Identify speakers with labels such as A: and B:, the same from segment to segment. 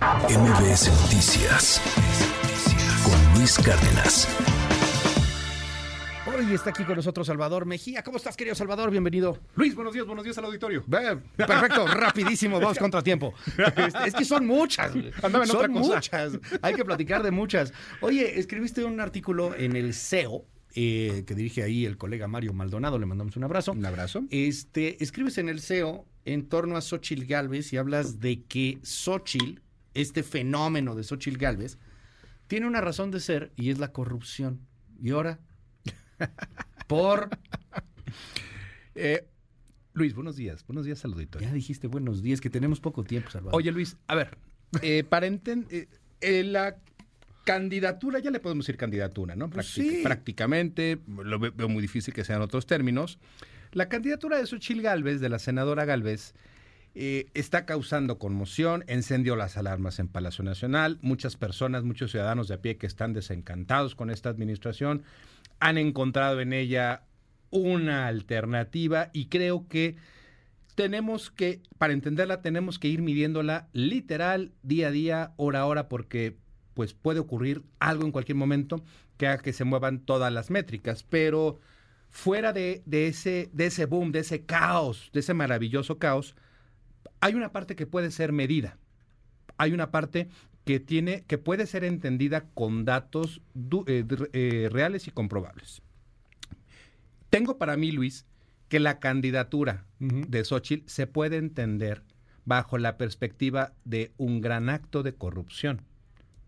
A: MBS Noticias con Luis Cárdenas.
B: Hoy está aquí con nosotros Salvador Mejía. ¿Cómo estás, querido Salvador? Bienvenido.
C: Luis, buenos días, buenos días al auditorio.
B: Perfecto, rapidísimo, vamos contra tiempo. Es que son muchas.
C: Andaba en
B: son
C: otra cosa.
B: muchas. Hay que platicar de muchas. Oye, escribiste un artículo en el SEO. eh, que dirige ahí el colega Mario Maldonado, le mandamos un abrazo.
C: Un abrazo.
B: Este, escribes en el SEO en torno a Xochitl Galvez y hablas de que Xochitl, este fenómeno de Xochitl Galvez, tiene una razón de ser y es la corrupción. Y ahora, por
C: Eh, Luis, buenos días. Buenos días al auditorio.
B: Ya dijiste buenos días, que tenemos poco tiempo, Salvador.
C: Oye, Luis, a ver, eh, para entender, la candidatura, ya le podemos decir candidatura, ¿no?
B: Pues sí.
C: Prácticamente, lo ve- veo muy difícil que sean otros términos. La candidatura de Xochil Gálvez, de la senadora Gálvez, eh, está causando conmoción, encendió las alarmas en Palacio Nacional, muchas personas, muchos ciudadanos de a pie que están desencantados con esta administración, han encontrado en ella una alternativa y creo que tenemos que, para entenderla, tenemos que ir midiéndola literal, día a día, hora a hora, porque pues puede ocurrir algo en cualquier momento que haga que se muevan todas las métricas, pero fuera de, de ese, de ese boom, de ese caos, de ese maravilloso caos, hay una parte que puede ser medida. Hay una parte que tiene, que puede ser entendida con datos du- eh, eh, reales y comprobables. Tengo para mí, Luis, que la candidatura de Xochitl se puede entender bajo la perspectiva de un gran acto de corrupción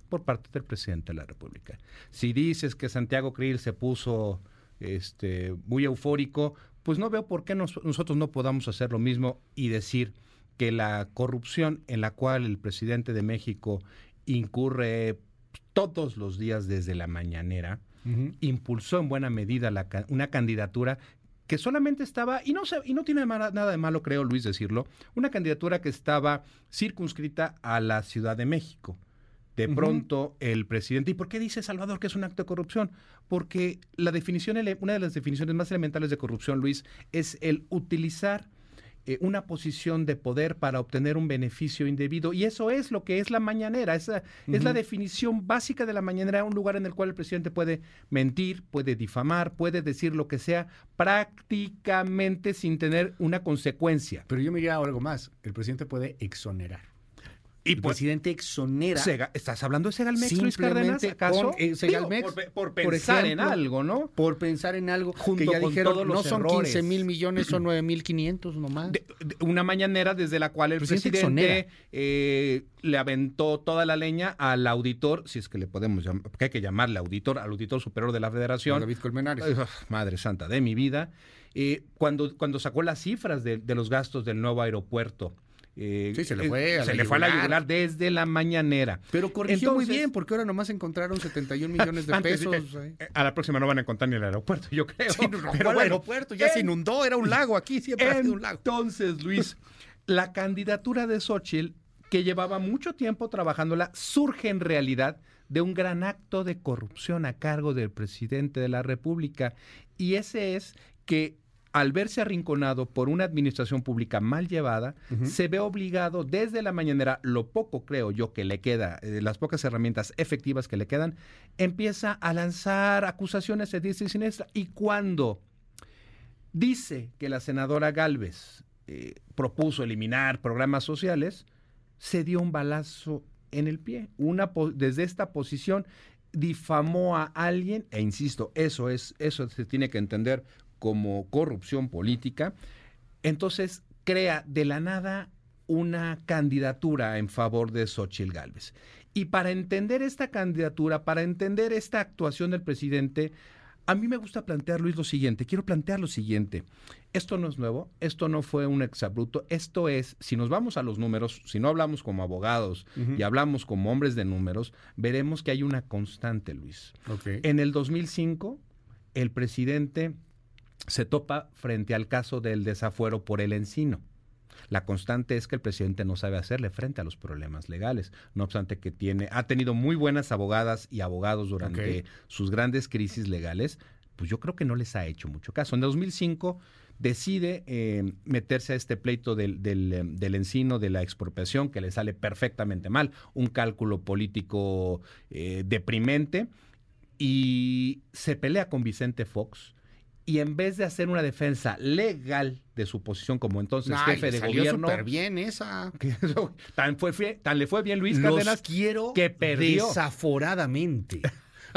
C: por parte del presidente de la República. Si dices que Santiago Krill se puso este, muy eufórico, pues no veo por qué nos- nosotros no podamos hacer lo mismo y decir que la corrupción en la cual el presidente de México incurre todos los días desde la mañanera, impulsó en buena medida la una candidatura que solamente estaba, y no, se- y no tiene nada de malo, creo, Luis, decirlo, una candidatura que estaba circunscrita a la Ciudad de México. De pronto, el presidente, ¿y por qué dice Salvador que es un acto de corrupción? Porque la definición, una de las definiciones más elementales de corrupción, Luis, es el utilizar eh, una posición de poder para obtener un beneficio indebido. Y eso es lo que es la mañanera. Esa es la definición básica de la mañanera, un lugar en el cual el presidente puede mentir, puede difamar, puede decir lo que sea, prácticamente sin tener una consecuencia.
B: Pero yo me diría algo más. El presidente puede exonerar.
C: Y
B: el
C: pues,
B: presidente exonera.
C: Sega- ¿estás hablando de Segalmex, Luis Cárdenas, acaso?
B: con, eh, Segalmex,
C: Digo, por, por
B: por
C: pensar
B: ejemplo,
C: en algo, ¿no?
B: Por pensar en algo
C: Junto
B: que ya
C: con
B: dijeron,
C: todos
B: no
C: los
B: son
C: errores.
B: 15 mil millones, son 9 mil 500 nomás.
C: de- de una mañanera desde la cual el
B: Presidente
C: eh, le aventó toda la leña al auditor, si es que le podemos llamar, que hay que llamarle auditor, al auditor superior de la federación.
B: David Colmenares.
C: Ay, madre santa de mi vida. eh, cuando, cuando sacó las cifras de, de los gastos del nuevo aeropuerto. Eh,
B: Sí, se le
C: eh,
B: fue a
C: se
B: la
C: le fue a la
B: yugular.
C: desde la mañanera.
B: Pero corrigió muy
C: Entonces-
B: bien, porque ahora nomás encontraron 71 millones de pesos.
C: eh, a la próxima no van a encontrar ni el aeropuerto, yo creo.
B: Sí,
C: Pero
B: el
C: bueno,
B: aeropuerto, ya se inundó, era un lago aquí, siempre ha sido un lago.
C: Entonces, Luis, la candidatura de Xochitl, que llevaba mucho tiempo trabajándola, surge en realidad de un gran acto de corrupción a cargo del presidente de la República. Y ese es que al verse arrinconado por una administración pública mal llevada, se ve obligado desde la mañanera, lo poco creo yo que le queda, eh, las pocas herramientas efectivas que le quedan, empieza a lanzar acusaciones de diestra y siniestra. Y cuando dice que la senadora Galvez eh, propuso eliminar programas sociales, se dio un balazo en el pie. Una desde esta posición difamó a alguien, e insisto, eso es, eso se tiene que entender como corrupción política. Entonces crea de la nada una candidatura en favor de Xochitl Gálvez. Y para entender esta candidatura, para entender esta actuación del presidente, a mí me gusta plantear, Luis, lo siguiente. Quiero plantear lo siguiente. Esto no es nuevo, esto no fue un exabrupto, esto es, si nos vamos a los números, si no hablamos como abogados y hablamos como hombres de números, veremos que hay una constante, Luis.
B: Ok.
C: En el 2005, el presidente se topa frente al caso del desafuero por el encino. La constante es que el presidente no sabe hacerle frente a los problemas legales, no obstante que tiene, ha tenido muy buenas abogadas y abogados durante sus grandes crisis legales, pues yo creo que no les ha hecho mucho caso. En 2005 decide eh, meterse a este pleito del, del, eh, del encino, de la expropiación, que le sale perfectamente mal, un cálculo político eh, deprimente, y se pelea con Vicente Fox. Y en vez de hacer una defensa legal de su posición como entonces
B: Ay,
C: jefe de
B: salió
C: gobierno,
B: súper bien esa.
C: que tan, fue, fue- tan le fue bien Luis
B: Los
C: Cárdenas
B: quiero
C: que perdió.
B: desaforadamente.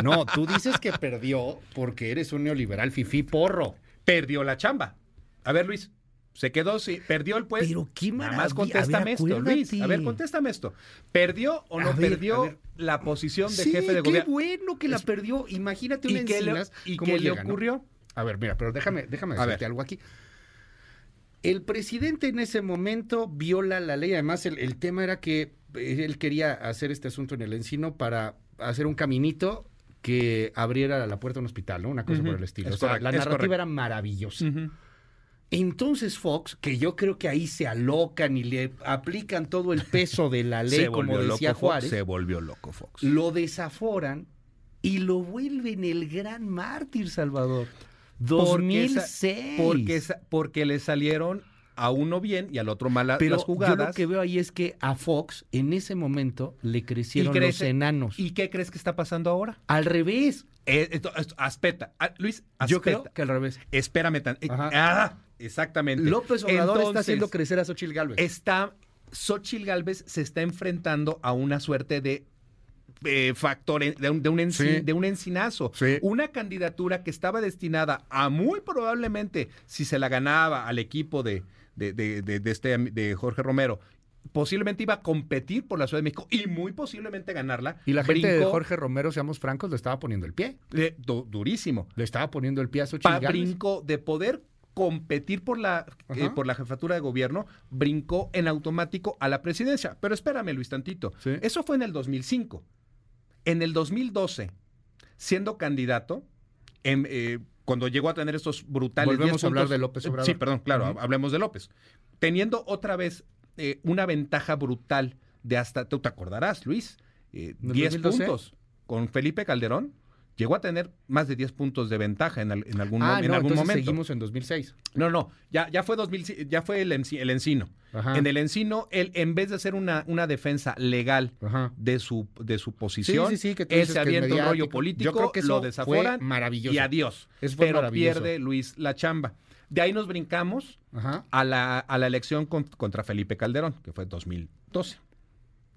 B: No, tú dices que perdió porque eres un neoliberal fifí porro.
C: perdió la chamba. A ver, Luis, se quedó, sí, perdió el puesto.
B: Pero qué
C: Nada
B: maravilla.
C: más contéstame
B: ver,
C: esto, Luis. A ver, contéstame esto. ¿Perdió o no
B: ver,
C: perdió la posición de
B: Sí,
C: jefe de
B: qué
C: gobierno?
B: bueno que la perdió. Imagínate una
C: ¿Y qué le, y qué le ocurrió?
B: A ver, mira, pero déjame, déjame
C: A
B: decirte
C: ver.
B: algo aquí. El presidente en ese momento viola la ley. Además, el, el tema era que eh, él quería hacer este asunto en el encino para hacer un caminito que abriera la puerta a un hospital, ¿no? Una cosa por el estilo.
C: es
B: O sea,
C: correcto,
B: la narrativa era maravillosa. Entonces Fox, que yo creo que ahí se alocan y le aplican todo el peso de la ley, como decía
C: loco
B: Juárez,
C: Fox. Se volvió loco Fox.
B: lo desaforan y lo vuelven el gran mártir, Salvador.
C: Porque esa-
B: 2006.
C: Porque, esa- porque le salieron a uno bien y al otro mal
B: Pero
C: las
B: yo lo
C: jugadas.
B: que veo ahí es que a Fox en ese momento le crecieron
C: crece-
B: los enanos.
C: ¿Y qué crees que está pasando ahora?
B: Al revés.
C: Eh, esto- esto- aspeta. Ah, Luis,
B: Yo
C: aspeta.
B: creo que al revés.
C: Espérame tan. eh, ah, exactamente.
B: López Obrador está
C: Entonces,
B: haciendo crecer a Xochitl Gálvez.
C: está Xochitl Galvez se está enfrentando a una suerte de eh, factor de un, de un enci-
B: Sí.
C: de un encinazo.
B: Sí.
C: Una candidatura que estaba destinada a muy probablemente, si se la ganaba al equipo de, de, de- este, de Jorge Romero, posiblemente iba a competir por la Ciudad de México y muy posiblemente ganarla.
B: y la gente de Jorge Romero, seamos francos, le estaba poniendo el pie.
C: du- durísimo.
B: Le estaba poniendo el pie a Gálvez.
C: brincó de poder competir por la, eh, por la jefatura de gobierno, brincó en automático a la presidencia. Pero espérame, Luis, tantito.
B: Sí.
C: Eso fue en el 2005. En el 2012, siendo candidato, en, eh, cuando llegó a tener estos brutales
B: Volvemos
C: 10
B: a hablar
C: puntos-
B: de López Obrador.
C: Sí, perdón, claro,
B: Ujú.
C: hablemos de López. Teniendo otra vez eh, una ventaja brutal de hasta, tú te acordarás, Luis, eh,
B: ¿En el
C: 10
B: 2012?
C: puntos con Felipe Calderón. Llegó a tener más de 10 puntos de ventaja en, en algún,
B: Ah,
C: en
B: no,
C: algún momento.
B: seguimos en 2006.
C: No, no, ya, ya fue 2000, ya fue el, el encino.
B: Ajá.
C: En el encino, él, en vez de hacer una, una defensa legal
B: Ajá.
C: de su, de su posición,
B: Sí, sí, sí, que tú
C: él se avienta un rollo político,
B: Yo creo que
C: lo desaforan
B: maravilloso.
C: y adiós.
B: Eso fue
C: Pero
B: maravilloso.
C: pierde Luis la chamba. De ahí nos brincamos
B: Ajá.
C: a la, a la elección con- contra Felipe Calderón, que fue 2012.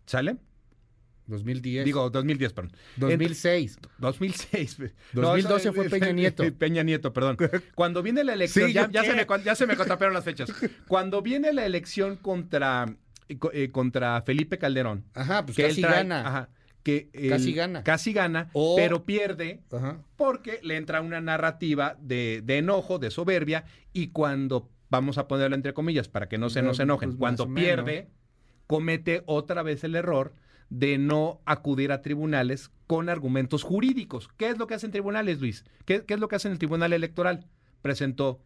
C: ¿Sale?
B: 2010.
C: Digo, 2010, perdón.
B: 2006.
C: 2006.
B: 2012 fue Peña Nieto.
C: Peña Nieto, perdón. Cuando viene la elección,
B: Sí,
C: ya, se me, ya se me las fechas. Cuando viene la elección contra, eh, contra Felipe Calderón,
B: Ajá, pues
C: que él
B: casi
C: trae-
B: gana.
C: ajá, que él
B: Casi gana.
C: Casi gana,
B: O-
C: pero pierde
B: Ajá.
C: porque le entra una narrativa de, de enojo, de soberbia, y cuando, vamos a ponerlo entre comillas, para que no se nos enojen,
B: pues,
C: cuando pierde, comete otra vez el error de no acudir a tribunales con argumentos jurídicos. ¿Qué es lo que hacen tribunales, Luis? ¿Qué, qué es lo que hace el tribunal electoral? Presentó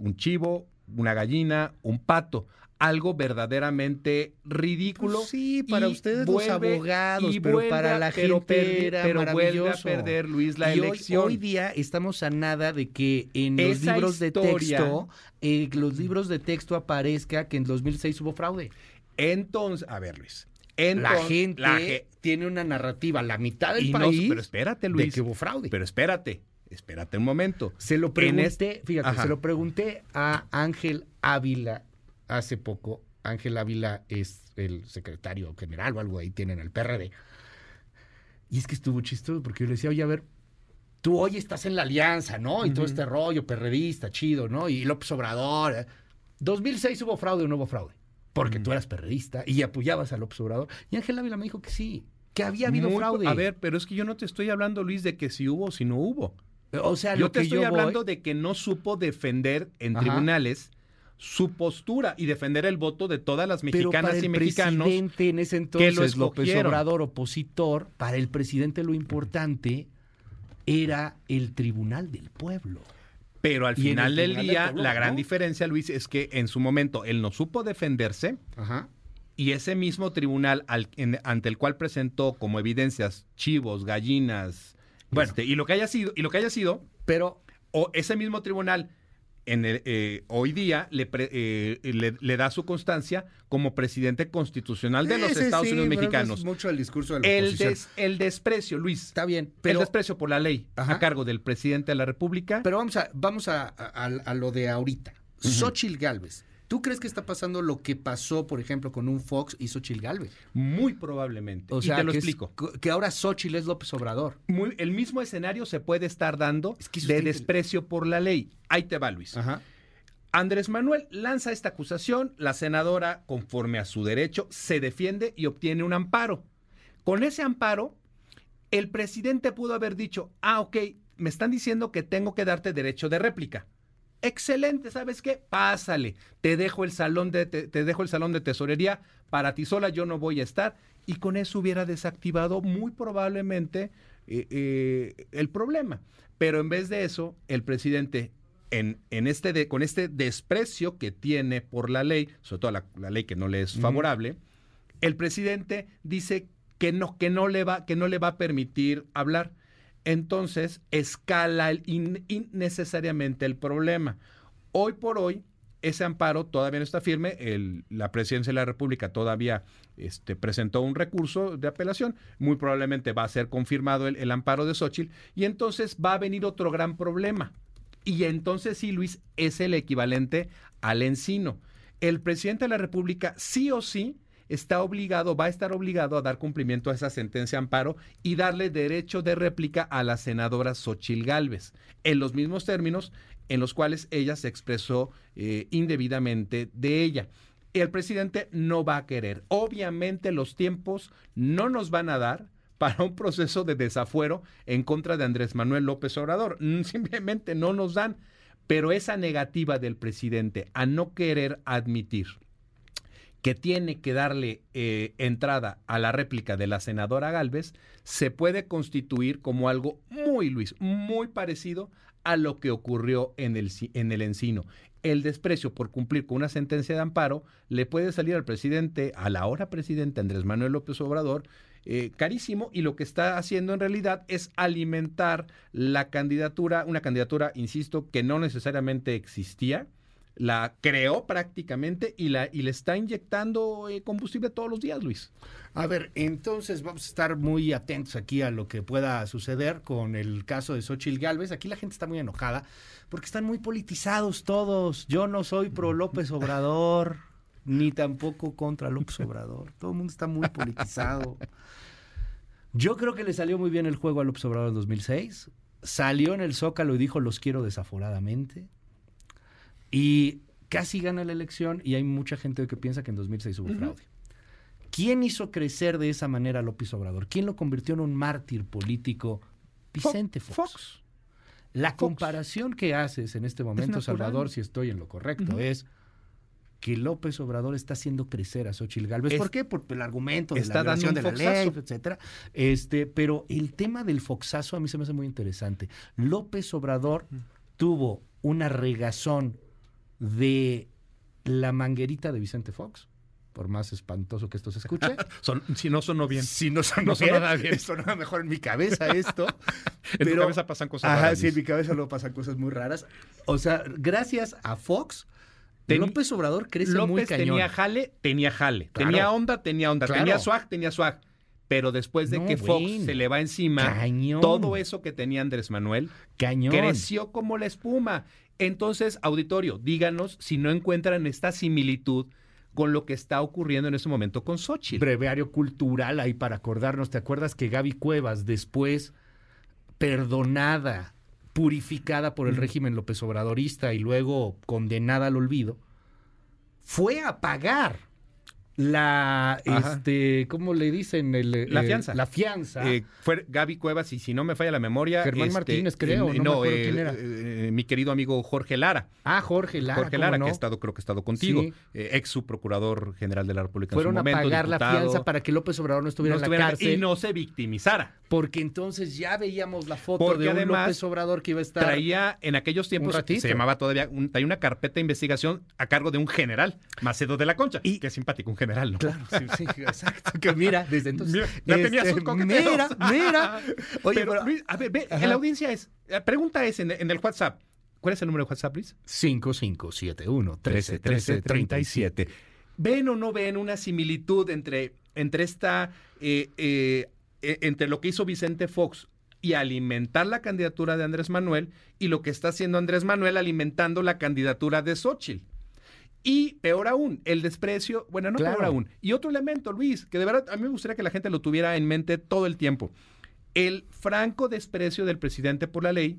C: un chivo, una gallina, un pato. Algo verdaderamente ridículo.
B: Pues sí, para ustedes los abogados, pero
C: vuelve
B: para la
C: pero
B: gente era
C: pero vuelve a perder, Luis, la
B: Y
C: elección.
B: Hoy, día estamos a nada de que en los
C: Esa
B: libros de texto, eh, los libros de texto aparezca que en 2006 hubo fraude.
C: Entonces, a ver, Luis.
B: La
C: entonces-
B: gente
C: la ge-
B: tiene una narrativa, la mitad del
C: y no-
B: país,
C: pero espérate,
B: de
C: Luis.
B: que hubo fraude.
C: Pero espérate, espérate un momento.
B: Se lo pregunté,
C: este-
B: fíjate,
C: Ajá.
B: se lo pregunté a Ángel Ávila hace poco. Ángel Ávila es el secretario general o algo ahí tienen el PRD. Y es que estuvo chistoso porque yo le decía, oye, a ver, tú hoy estás en la alianza, ¿no? Y todo este rollo perredista, chido, ¿no? Y López Obrador. ¿eh? 2006 hubo fraude o no hubo fraude. Porque
C: Ujú.
B: tú eras perredista y apoyabas a López Obrador. Y Ángel Ávila me dijo que sí, que había habido
C: Muy-
B: fraude.
C: A ver, pero es que yo no te estoy hablando, Luis, de que si hubo o si no hubo.
B: o sea,
C: Yo
B: lo
C: te
B: que
C: estoy
B: yo voy-
C: hablando de que no supo defender en
B: Ajá.
C: tribunales su postura y defender el voto de todas las
B: Pero
C: mexicanas
B: para el
C: y mexicanos.
B: presidente en ese
C: que
B: entonces,
C: lo
B: López
C: escogieron.
B: Obrador, opositor, para el presidente lo importante era el tribunal del pueblo.
C: Pero al final
B: el
C: del día,
B: Pueblo,
C: la gran
B: ¿no?
C: diferencia, Luis, es que en su momento él no supo defenderse
B: Ajá.
C: y ese mismo tribunal al- en- ante el cual presentó como evidencias chivos, gallinas,
B: Bueno.
C: este, y lo que haya sido, y lo que haya sido,
B: Pero
C: o ese mismo tribunal en el, eh, hoy día le, pre- eh, le, le da su constancia como presidente constitucional de los Estados
B: sí,
C: Unidos
B: pero
C: mexicanos.
B: Es mucho el discurso de la
C: El, des- el desprecio, Luis.
B: Está bien,
C: el
B: pero,
C: desprecio por la ley
B: Ajá.
C: a cargo del presidente de la República.
B: pero vamos a vamos a, a- a lo de ahorita. Xochitl Galvez. ¿Tú crees que está pasando lo que pasó, por ejemplo, con un Fox y Xochitl Galvez?
C: muy probablemente.
B: O sea,
C: y te lo
B: que, es-
C: explico.
B: que ahora Xochitl es López Obrador.
C: Muy- el mismo escenario se puede estar dando
B: Es que eso
C: de desprecio por la ley. Ahí te va, Luis.
B: Ajá.
C: Andrés Manuel lanza esta acusación, la senadora, conforme a su derecho, se defiende y obtiene un amparo. Con ese amparo, el presidente pudo haber dicho, ah, ok, me están diciendo que tengo que darte derecho de réplica. Excelente, ¿sabes qué? Pásale, te dejo el salón de te, te dejo el salón de tesorería para ti sola, yo no voy a estar y con eso hubiera desactivado muy probablemente eh, eh, el problema. Pero en vez de eso, el presidente en, en este de, con este desprecio que tiene por la ley, sobre todo la, la ley que no le es favorable, el presidente dice que no, que no le va, que no le va a permitir hablar. Entonces escala innecesariamente el problema. Hoy por hoy, ese amparo todavía no está firme. La presidencia de la República todavía este, presentó un recurso de apelación. Muy probablemente va a ser confirmado el, el amparo de Xochitl. Y entonces va a venir otro gran problema. Y entonces sí, Luis, es el equivalente al encino. El presidente de la República sí o sí está obligado, va a estar obligado a dar cumplimiento a esa sentencia amparo y darle derecho de réplica a la senadora Xochil Gálvez, en los mismos términos en los cuales ella se expresó eh, indebidamente de ella. El presidente no va a querer. Obviamente los tiempos no nos van a dar para un proceso de desafuero en contra de Andrés Manuel López Obrador. Simplemente no nos dan. Pero esa negativa del presidente a no querer admitir que tiene que darle eh, entrada a la réplica de la senadora Galvez, se puede constituir como algo muy, Luis, muy parecido a lo que ocurrió en el, en el encino. El desprecio por cumplir con una sentencia de amparo le puede salir al presidente, a la ahora presidente Andrés Manuel López Obrador, eh, carísimo y lo que está haciendo en realidad es alimentar la candidatura, una candidatura, insisto, que no necesariamente existía, la creó prácticamente y, la, y le está inyectando eh, combustible todos los días, Luis.
B: A ver, entonces vamos a estar muy atentos aquí a lo que pueda suceder con el caso de Xochitl Galvez. Aquí la gente está muy enojada porque están muy politizados todos. Yo no soy pro López Obrador, ni tampoco contra López Obrador. Todo el mundo está muy politizado. Yo creo que le salió muy bien el juego a López Obrador en 2006. Salió en el Zócalo y dijo los quiero desaforadamente. Y casi gana la elección y hay mucha gente que piensa que en 2006 hubo fraude. ¿Quién hizo crecer de esa manera a López Obrador? ¿Quién lo convirtió en un mártir político? Vicente Fox. La
C: Fox.
B: comparación que haces en este momento. Salvador, si estoy en lo correcto, es que López Obrador está haciendo crecer a Xochitl Gálvez.
C: Es-
B: ¿Por qué? Por el argumento de
C: está
B: la
C: dando
B: de la ley, etcétera. Este, pero el tema del foxazo a mí se me hace muy interesante. López Obrador tuvo una regazón de la manguerita de Vicente Fox, por más espantoso que esto se escuche.
C: Son, si no sonó bien.
B: Si no sonó,
C: No sonó
B: bien,
C: nada bien.
B: sonaba mejor en mi cabeza esto.
C: En tu cabeza pasan cosas
B: Ajá,
C: raras,
B: sí, en mi cabeza luego pasan cosas muy raras. O sea, gracias a Fox,
C: Ten-
B: López Obrador crece muy
C: López
B: cañón.
C: tenía jale, tenía jale.
B: Claro.
C: Tenía onda, tenía onda.
B: Claro.
C: Tenía swag, tenía swag. Pero después de
B: No,
C: que Fox
B: bueno.
C: se le va encima,
B: Cañón.
C: todo eso que tenía Andrés Manuel
B: cañón.
C: creció como la espuma. Entonces, auditorio, díganos si no encuentran esta similitud con lo que está ocurriendo en este momento con Xochitl.
B: breviario cultural ahí para acordarnos. ¿Te acuerdas que Gaby Cuevas, después perdonada, purificada por el régimen López Obradorista y luego condenada al olvido, fue a pagar la,
C: Ajá.
B: este, ¿cómo le dicen? El,
C: La
B: eh,
C: fianza.
B: La fianza.
C: Eh, fue Gaby Cuevas, y si no me falla la memoria.
B: Germán Martínez, creo, no me acuerdo
C: eh,
B: quién era.
C: eh, mi querido amigo Jorge Lara.
B: ah, Jorge Lara.
C: Jorge
B: ¿cómo
C: Lara,
B: no?
C: que ha estado, creo que ha estado contigo,
B: Sí.
C: ex subprocurador general de la República
B: Fueron
C: en su
B: a pagar la fianza para que López Obrador no estuviera
C: no
B: en la cárcel.
C: y no se victimizara.
B: Porque entonces ya veíamos la foto
C: Porque
B: de un
C: además
B: López Obrador que iba a estar.
C: Traía en aquellos tiempos, se llamaba todavía, un- traía una carpeta de investigación a cargo de un general, Macedo de la Concha.
B: Y-
C: que es simpático, un general, ¿no?
B: Claro, sí, sí, exacto. Que mira, desde entonces.
C: Mira, ya tenía
B: este,
C: sus coqueteos.
B: Mira, mira. Oye,
C: pero,
B: pero-
C: Luis, a ver, ve,
B: Ajá.
C: la audiencia es, la pregunta es en, en el WhatsApp, ¿Cuál es el número de WhatsApp, Luis?
B: 5571 13 13 37.
C: ¿Ven o no ven una similitud entre, entre esta, eh, eh, eh, entre lo que hizo Vicente Fox y alimentar la candidatura de Andrés Manuel y lo que está haciendo Andrés Manuel alimentando la candidatura de Xochitl? Y peor aún, el desprecio, bueno, no
B: Claro.
C: peor aún. Y otro elemento, Luis, que de verdad a mí me gustaría que la gente lo tuviera en mente todo el tiempo. El franco desprecio del presidente por la ley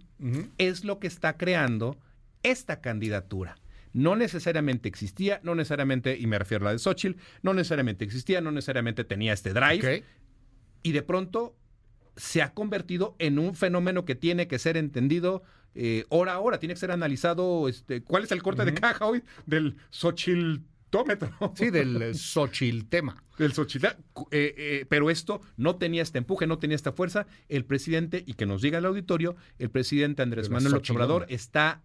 C: es lo que está creando esta candidatura. No necesariamente existía, no necesariamente, y me refiero a la de Xochitl, no necesariamente existía, no necesariamente tenía este drive, y de pronto se ha convertido en un fenómeno que tiene que ser entendido eh, hora a hora, tiene que ser analizado. Este, ¿Cuál es el corte de caja hoy del Xochiltómetro?
B: Sí, del eh, Xochitl tema.
C: del Xochitl. Eh, eh, pero esto no tenía este empuje, no tenía esta fuerza. El presidente, y que nos diga el auditorio, el presidente Andrés Manuel Obrador está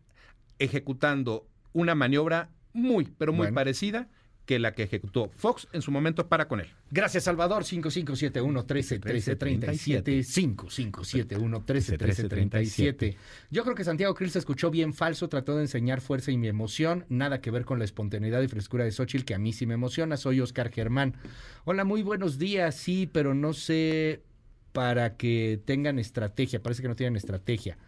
C: ejecutando una maniobra muy, pero muy
B: Bueno.
C: parecida que la que ejecutó Fox en su momento para con él.
B: Gracias, Salvador. 5571 13 13 37. 5571 13 13 37. Yo creo que Santiago Krill se escuchó bien falso, trató de enseñar fuerza y mi emoción. Nada que ver con la espontaneidad y frescura de Xochitl, que a mí sí me emociona. Soy Oscar Germán. Hola, muy buenos días. Sí, pero no sé para que tengan estrategia. Parece que no tienen estrategia.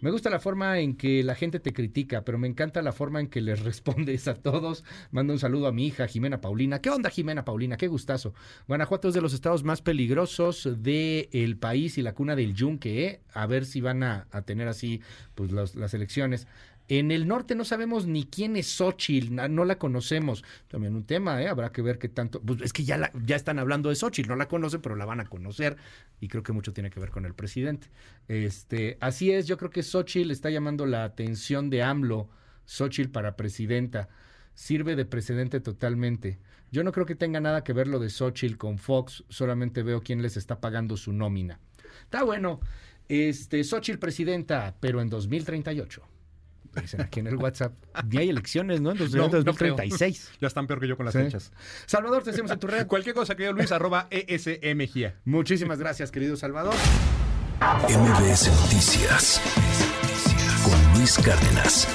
B: Me gusta la forma en que la gente te critica, pero me encanta la forma en que les respondes a todos. Mando un saludo a mi hija Jimena Paulina. ¿Qué onda, Jimena Paulina? Qué gustazo. Guanajuato es de los estados más peligrosos del país y la cuna del yunque. ¿eh? A ver si van a, tener así pues las elecciones. En el norte no sabemos ni quién es Xochitl, no la conocemos. También un tema, ¿eh? Habrá que ver qué tanto. Pues es que ya están hablando de Xochitl, no la conocen, pero la van a conocer. Y creo que mucho tiene que ver con el presidente. Este, así es, yo creo que Xochitl está llamando la atención de AMLO, Xochitl para presidenta. Sirve de precedente totalmente. Yo no creo que tenga nada que ver lo de Xochitl con Fox, solamente veo quién les está pagando su nómina. Está bueno. Este, Xochitl presidenta, pero en 2038. Dicen aquí en el WhatsApp. Ni hay elecciones, ¿no? En dos-
C: No, no.
B: 2036.
C: Ya están peor que yo con las
B: Sí.
C: fechas.
B: Salvador, te hacemos en tu red.
C: Cualquier cosa, querido Luis, arroba E ESMGIA.
B: Muchísimas gracias, querido Salvador.
A: MBS Noticias con Luis Cárdenas.